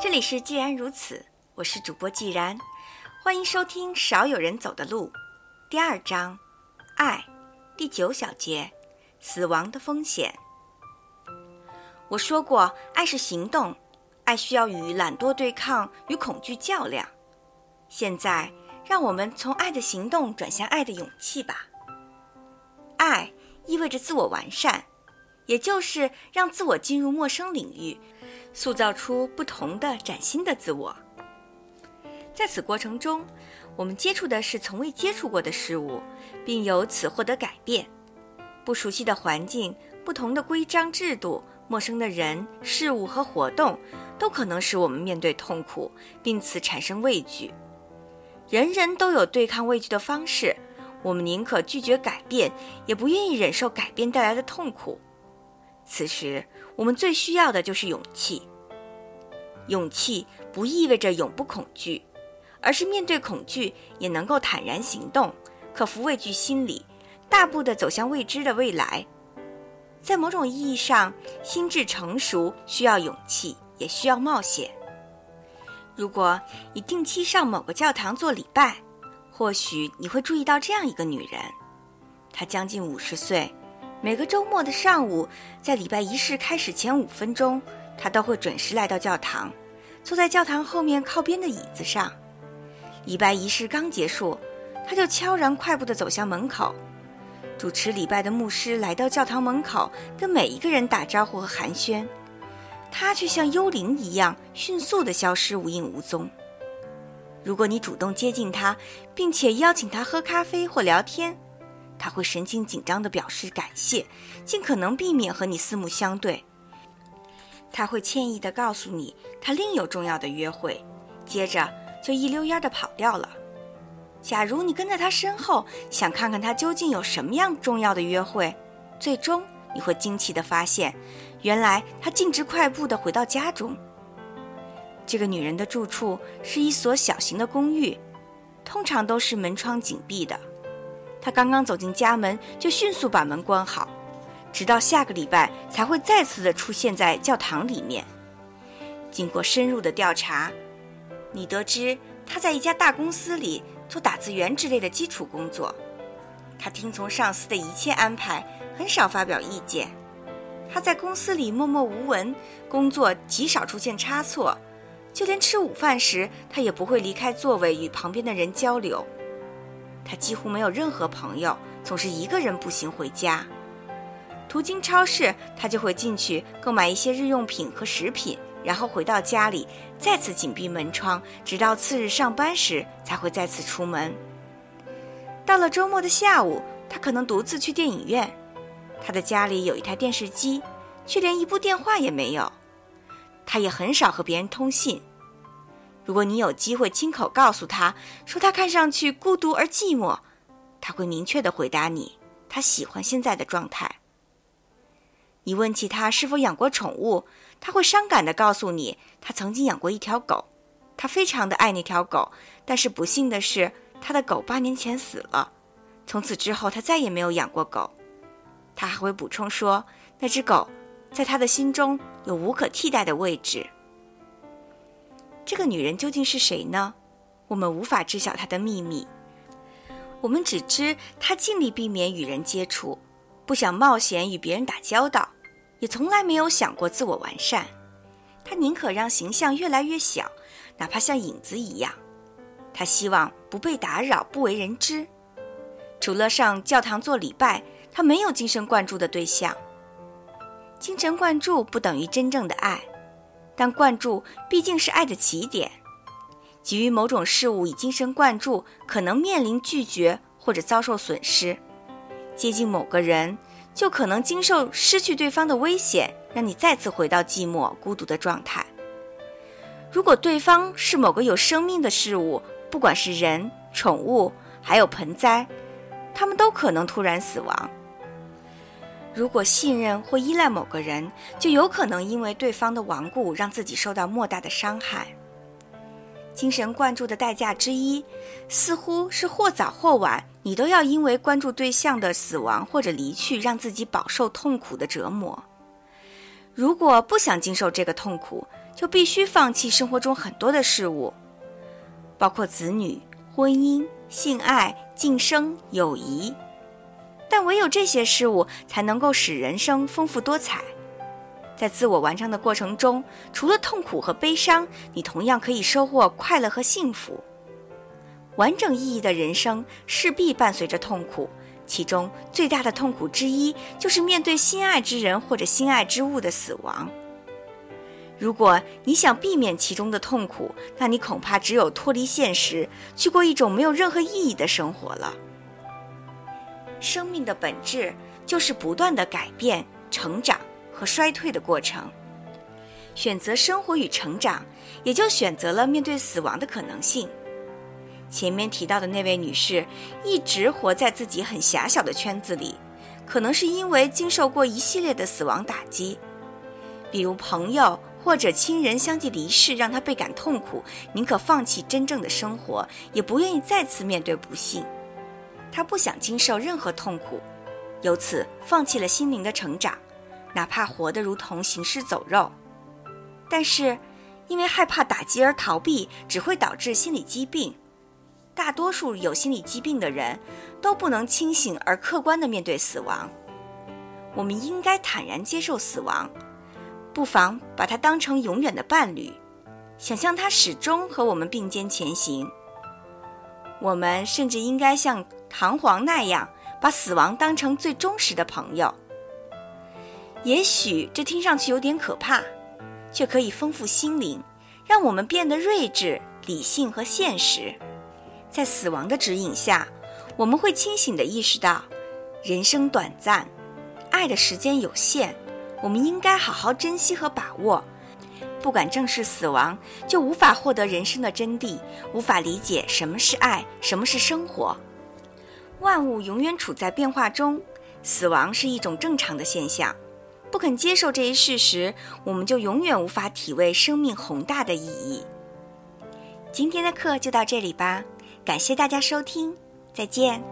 这里是既然如此，我是主播既然，欢迎收听《少有人走的路》第二章，爱第九小节，死亡的风险。我说过，爱是行动，爱需要与懒惰对抗，与恐惧较量。现在，让我们从爱的行动转向爱的勇气吧。爱意味着自我完善，也就是让自我进入陌生领域。塑造出不同的崭新的自我。在此过程中，我们接触的是从未接触过的事物，并由此获得改变。不熟悉的环境、不同的规章制度、陌生的人、事物和活动，都可能使我们面对痛苦，并此产生畏惧。人人都有对抗畏惧的方式，我们宁可拒绝改变，也不愿意忍受改变带来的痛苦。此时，我们最需要的就是勇气。勇气不意味着永不恐惧，而是面对恐惧也能够坦然行动，克服畏惧心理，大步地走向未知的未来。在某种意义上，心智成熟需要勇气，也需要冒险。如果你定期上某个教堂做礼拜，或许你会注意到这样一个女人，她将近五十岁。每个周末的上午，在礼拜仪式开始前五分钟，他都会准时来到教堂，坐在教堂后面靠边的椅子上。礼拜仪式刚结束，他就悄然快步地走向门口。主持礼拜的牧师来到教堂门口，跟每一个人打招呼和寒暄，他却像幽灵一样迅速地消失无影无踪。如果你主动接近他，并且邀请他喝咖啡或聊天，他会神情紧张地表示感谢，尽可能避免和你四目相对。他会歉意地告诉你他另有重要的约会，接着就一溜烟地跑掉了。假如你跟在他身后，想看看他究竟有什么样重要的约会，最终你会惊奇地发现，原来他径直快步地回到家中。这个女人的住处是一所小型的公寓，通常都是门窗紧闭的。他刚刚走进家门，就迅速把门关好，直到下个礼拜才会再次的出现在教堂里面。经过深入的调查，你得知他在一家大公司里做打字员之类的基础工作。他听从上司的一切安排，很少发表意见。他在公司里默默无闻，工作极少出现差错，就连吃午饭时，他也不会离开座位与旁边的人交流。他几乎没有任何朋友，总是一个人步行回家。途经超市，他就会进去购买一些日用品和食品，然后回到家里，再次紧闭门窗，直到次日上班时才会再次出门。到了周末的下午，他可能独自去电影院。他的家里有一台电视机，却连一部电话也没有。他也很少和别人通信。如果你有机会亲口告诉他说他看上去孤独而寂寞，他会明确的回答你，他喜欢现在的状态。你问起他是否养过宠物，他会伤感的告诉你，他曾经养过一条狗，他非常的爱那条狗，但是不幸的是，他的狗八年前死了，从此之后他再也没有养过狗。他还会补充说，那只狗在他的心中有无可替代的位置。这个女人究竟是谁呢？我们无法知晓她的秘密。我们只知她尽力避免与人接触，不想冒险与别人打交道，也从来没有想过自我完善。她宁可让形象越来越小，哪怕像影子一样。她希望不被打扰，不为人知。除了上教堂做礼拜，她没有精神灌注的对象。精神灌注不等于真正的爱。但灌注毕竟是爱的起点，给予某种事物以精神灌注，可能面临拒绝或者遭受损失；接近某个人，就可能经受失去对方的危险，让你再次回到寂寞孤独的状态。如果对方是某个有生命的事物，不管是人、宠物，还有盆栽，他们都可能突然死亡。如果信任或依赖某个人，就有可能因为对方的顽固让自己受到莫大的伤害。精神灌注的代价之一，似乎是或早或晚，你都要因为关注对象的死亡或者离去，让自己饱受痛苦的折磨。如果不想经受这个痛苦，就必须放弃生活中很多的事物，包括子女、婚姻、性爱、晋升、友谊。但唯有这些事物才能够使人生丰富多彩。在自我完成的过程中，除了痛苦和悲伤，你同样可以收获快乐和幸福。完整意义的人生势必伴随着痛苦，其中最大的痛苦之一就是面对心爱之人或者心爱之物的死亡。如果你想避免其中的痛苦，那你恐怕只有脱离现实，去过一种没有任何意义的生活了。生命的本质就是不断的改变、成长和衰退的过程。选择生活与成长，也就选择了面对死亡的可能性。前面提到的那位女士一直活在自己很狭小的圈子里，可能是因为经受过一系列的死亡打击，比如朋友或者亲人相继离世，让她倍感痛苦，宁可放弃真正的生活，也不愿意再次面对不幸。他不想经受任何痛苦，由此放弃了心灵的成长，哪怕活得如同行尸走肉。但是，因为害怕打击而逃避，只会导致心理疾病。大多数有心理疾病的人都不能清醒而客观地面对死亡。我们应该坦然接受死亡，不妨把它当成永远的伴侣，想象它始终和我们并肩前行。我们甚至应该像唐璜那样，把死亡当成最忠实的朋友。也许这听上去有点可怕，却可以丰富心灵，让我们变得睿智、理性和现实。在死亡的指引下，我们会清醒地意识到，人生短暂，爱的时间有限，我们应该好好珍惜和把握。不敢正视死亡，就无法获得人生的真谛，无法理解什么是爱，什么是生活。万物永远处在变化中，死亡是一种正常的现象。不肯接受这一事实，我们就永远无法体味生命宏大的意义。今天的课就到这里吧。感谢大家收听，再见。